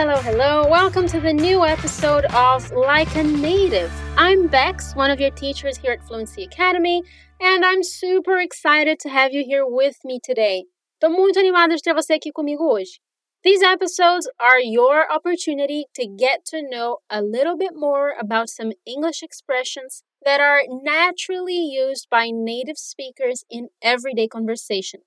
hello, hello. Welcome to the new episode of Like a Native. I'm Bex, one of your teachers here at Fluency Academy, and I'm super excited to have you here with me today. Muito animada de ter você aqui comigo hoje. These episodes are your opportunity to get to know a little bit more about some English expressions that are naturally used by native speakers in everyday conversation.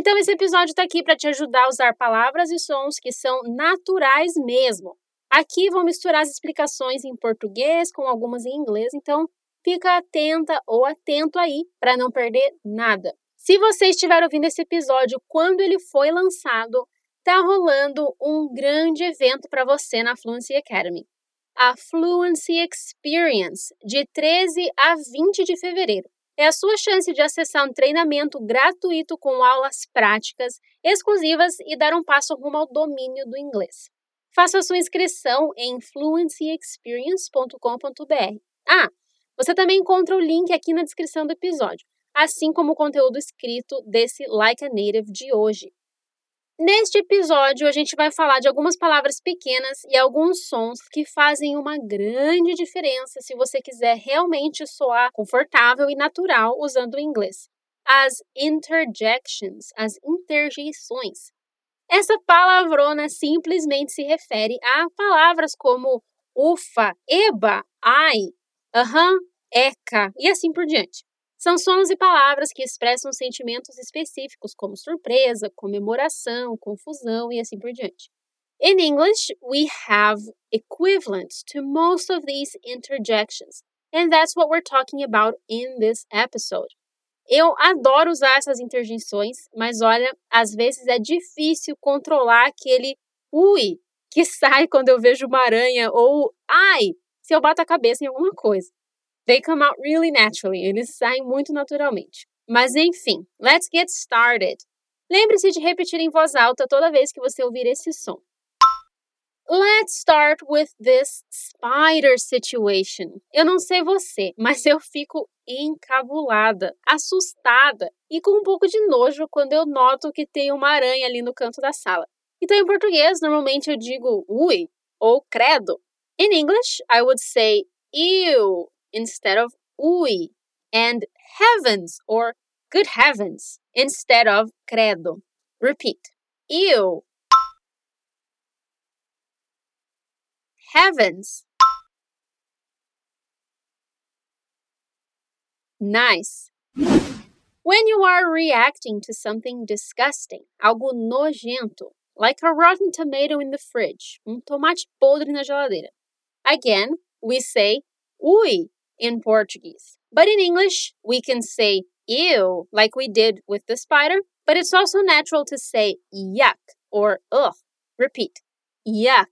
Então, esse episódio está aqui para te ajudar a usar palavras e sons que são naturais mesmo. Aqui vou misturar as explicações em português com algumas em inglês, então fica atenta ou atento aí para não perder nada. Se você estiver ouvindo esse episódio quando ele foi lançado, está rolando um grande evento para você na Fluency Academy. A Fluency Experience, de 13 a 20 de fevereiro é a sua chance de acessar um treinamento gratuito com aulas práticas, exclusivas e dar um passo rumo ao domínio do inglês. Faça sua inscrição em fluencyexperience.com.br. Ah, você também encontra o link aqui na descrição do episódio, assim como o conteúdo escrito desse Like a Native de hoje. Neste episódio, a gente vai falar de algumas palavras pequenas e alguns sons que fazem uma grande diferença se você quiser realmente soar confortável e natural usando o inglês. As interjections, as interjeições. Essa palavrona simplesmente se refere a palavras como ufa, eba, ai, aham, eca e assim por diante. São sons e palavras que expressam sentimentos específicos, como surpresa, comemoração, confusão e assim por diante. In English, we have equivalents to most of these interjections, and that's what we're talking about in this episode. Eu adoro usar essas interjeições, mas olha, às vezes é difícil controlar aquele ui que sai quando eu vejo uma aranha ou ai se eu bato a cabeça em alguma coisa. They come out really naturally, eles saem muito naturalmente. Mas enfim, let's get started. Lembre-se de repetir em voz alta toda vez que você ouvir esse som. Let's start with this spider situation. Eu não sei você, mas eu fico encabulada, assustada e com um pouco de nojo quando eu noto que tem uma aranha ali no canto da sala. Então, em português, normalmente eu digo ui ou credo. In English, I would say ew instead of ui, and heavens or good heavens instead of credo. Repeat. Ew. Heavens. Nice. When you are reacting to something disgusting, algo nojento, like a rotten tomato in the fridge, um tomate podre na geladeira. Again, we say ui in Portuguese. But in English, we can say ew, like we did with the spider, but it's also natural to say yuck or ugh. Repeat yuck.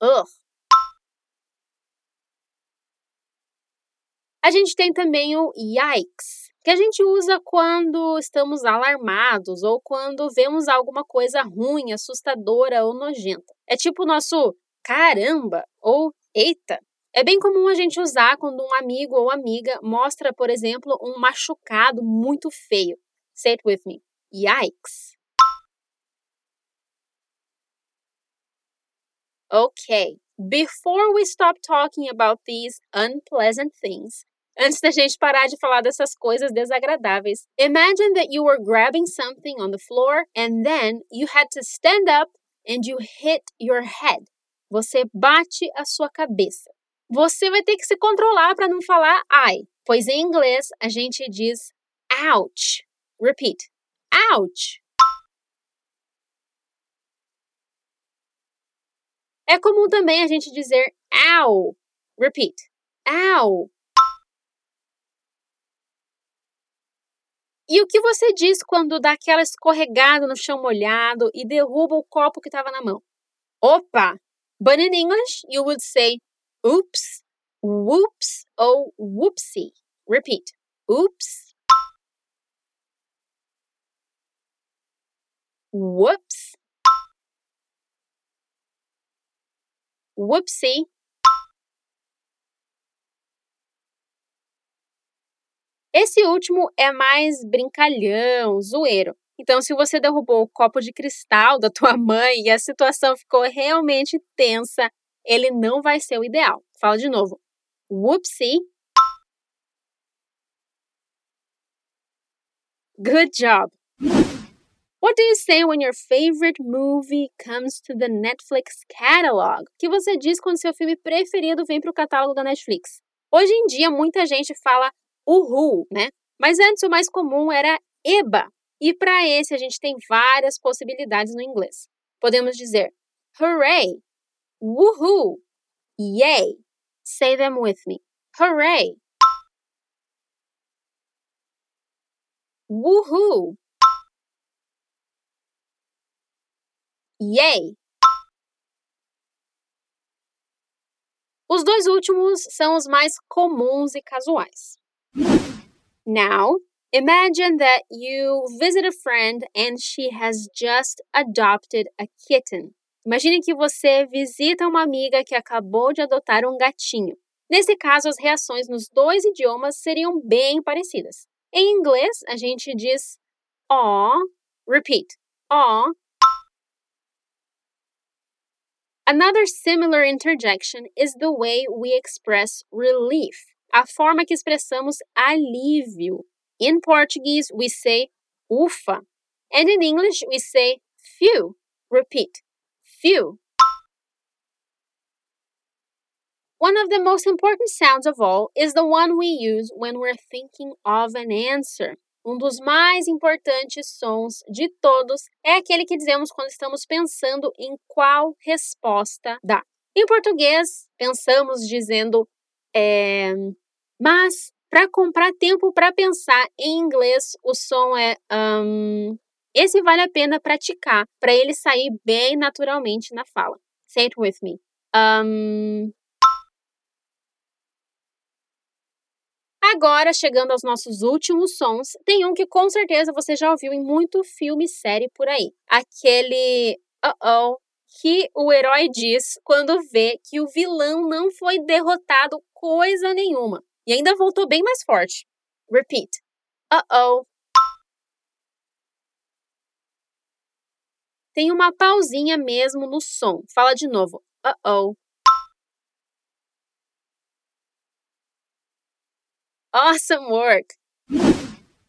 Ugh. A gente tem também o yikes, que a gente usa quando estamos alarmados ou quando vemos alguma coisa ruim, assustadora ou nojenta. É tipo o nosso caramba ou eita. É bem comum a gente usar quando um amigo ou amiga mostra, por exemplo, um machucado muito feio. Say it with me. Yikes. Okay, before we stop talking about these unpleasant things, antes da gente parar de falar dessas coisas desagradáveis, imagine that you were grabbing something on the floor and then you had to stand up and you hit your head. Você bate a sua cabeça. Você vai ter que se controlar para não falar ai, pois em inglês a gente diz ouch. Repeat. Ouch. É comum também a gente dizer ow. Repeat. Ow. E o que você diz quando dá aquela escorregada no chão molhado e derruba o copo que estava na mão? Opa, But in English, you would say oops, whoops, or whoopsie. Repeat. Oops. Whoops. Whoopsie. Esse último é mais brincalhão, zoeiro. Então, se você derrubou o copo de cristal da tua mãe e a situação ficou realmente tensa, ele não vai ser o ideal. Fala de novo. Whoopsie. Good job. What do you say when your favorite movie comes to the Netflix catalog? O que você diz quando seu filme preferido vem para o catálogo da Netflix? Hoje em dia, muita gente fala uhul, né? Mas antes o mais comum era eba. E para esse a gente tem várias possibilidades no inglês. Podemos dizer hooray, woohoo, yay. Say them with me. Hooray. Woohoo. Yay. Os dois últimos são os mais comuns e casuais. Now, imagine that you visit a friend and she has just adopted a kitten. Imagine que você visita uma amiga que acabou de adotar um gatinho. Nesse caso, as reações nos dois idiomas seriam bem parecidas. Em inglês, a gente diz aw, repeat, aw. Another similar interjection is the way we express relief, a forma que expressamos alívio. In Portuguese, we say ufa, and in English, we say phew. Repeat, few. One of the most important sounds of all is the one we use when we're thinking of an answer. Um dos mais importantes sons de todos é aquele que dizemos quando estamos pensando em qual resposta dar. Em português, pensamos dizendo é, mas para comprar tempo para pensar em inglês, o som é um, esse vale a pena praticar para ele sair bem naturalmente na fala. Say it with me. Um... Agora, chegando aos nossos últimos sons, tem um que com certeza você já ouviu em muito filme e série por aí. Aquele uh-oh que o herói diz quando vê que o vilão não foi derrotado coisa nenhuma e ainda voltou bem mais forte. Repeat. Uh-oh. Tem uma pausinha mesmo no som. Fala de novo. Uh-oh. Awesome work!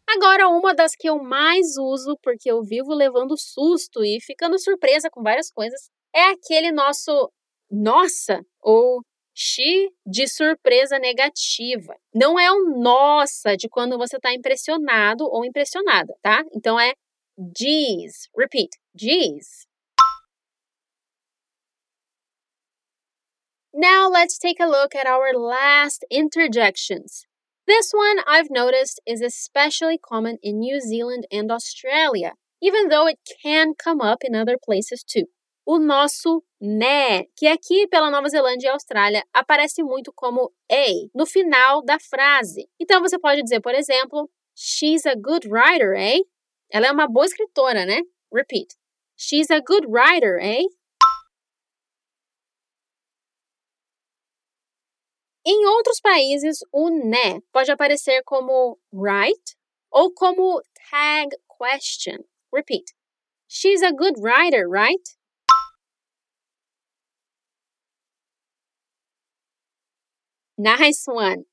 Agora, uma das que eu mais uso, porque eu vivo levando susto e ficando surpresa com várias coisas, é aquele nosso nossa ou X de surpresa negativa. Não é um nossa de quando você está impressionado ou impressionada, tá? Então é Geez. Repeat. Geez. Now let's take a look at our last interjections. This one I've noticed is especially common in New Zealand and Australia, even though it can come up in other places too. O nosso né, que aqui pela Nova Zelândia e Austrália aparece muito como a no final da frase. Então você pode dizer, por exemplo, She's a good writer, eh? Ela é uma boa escritora, né? Repeat. She's a good writer, eh? Em outros países, o né pode aparecer como right ou como tag question. Repeat. She's a good writer, right? Nice one!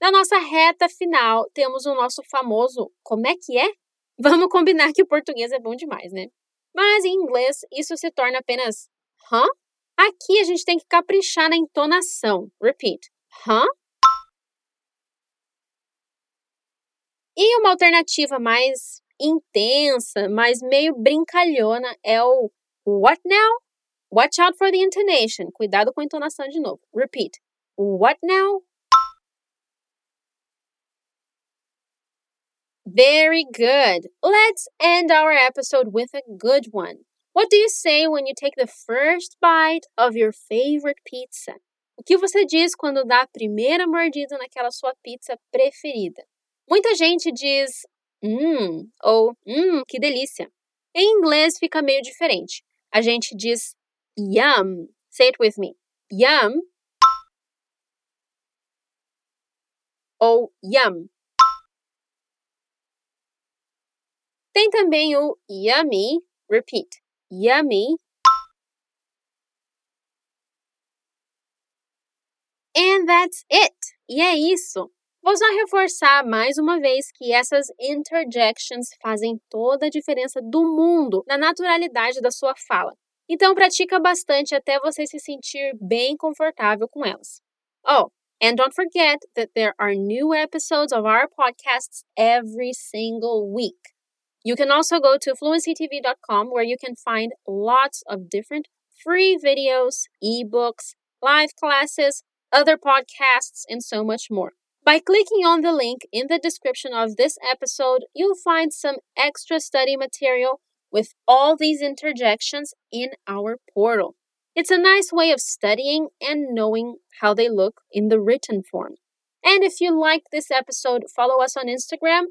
Na nossa reta final, temos o nosso famoso como é que é? Vamos combinar que o português é bom demais, né? Mas em inglês isso se torna apenas? Huh? Aqui a gente tem que caprichar na entonação. Repeat. Huh? E uma alternativa mais intensa, mas meio brincalhona é o what now? Watch out for the intonation. Cuidado com a entonação de novo. Repeat. What now? Very good. Let's end our episode with a good one. What do you say when you take the first bite of your favorite pizza? O que você diz quando dá a primeira mordida naquela sua pizza preferida? Muita gente diz hum ou hum, que delícia. Em inglês fica meio diferente. A gente diz yum. Say it with me. Yum ou yum. Tem também o yummy, repeat, yummy. And that's it. E é isso. Vou só reforçar mais uma vez que essas interjections fazem toda a diferença do mundo na naturalidade da sua fala. Então pratica bastante até você se sentir bem confortável com elas. Oh, and don't forget that there are new episodes of our podcasts every single week. You can also go to fluencytv.com where you can find lots of different free videos, ebooks, live classes, other podcasts, and so much more. By clicking on the link in the description of this episode, you'll find some extra study material with all these interjections in our portal. It's a nice way of studying and knowing how they look in the written form. And if you liked this episode, follow us on Instagram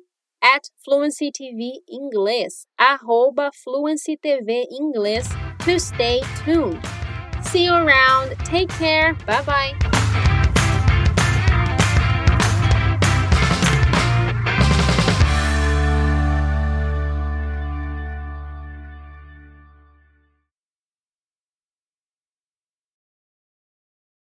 at Fluency arroba Fluency to stay tuned. See you around. Take care. Bye bye.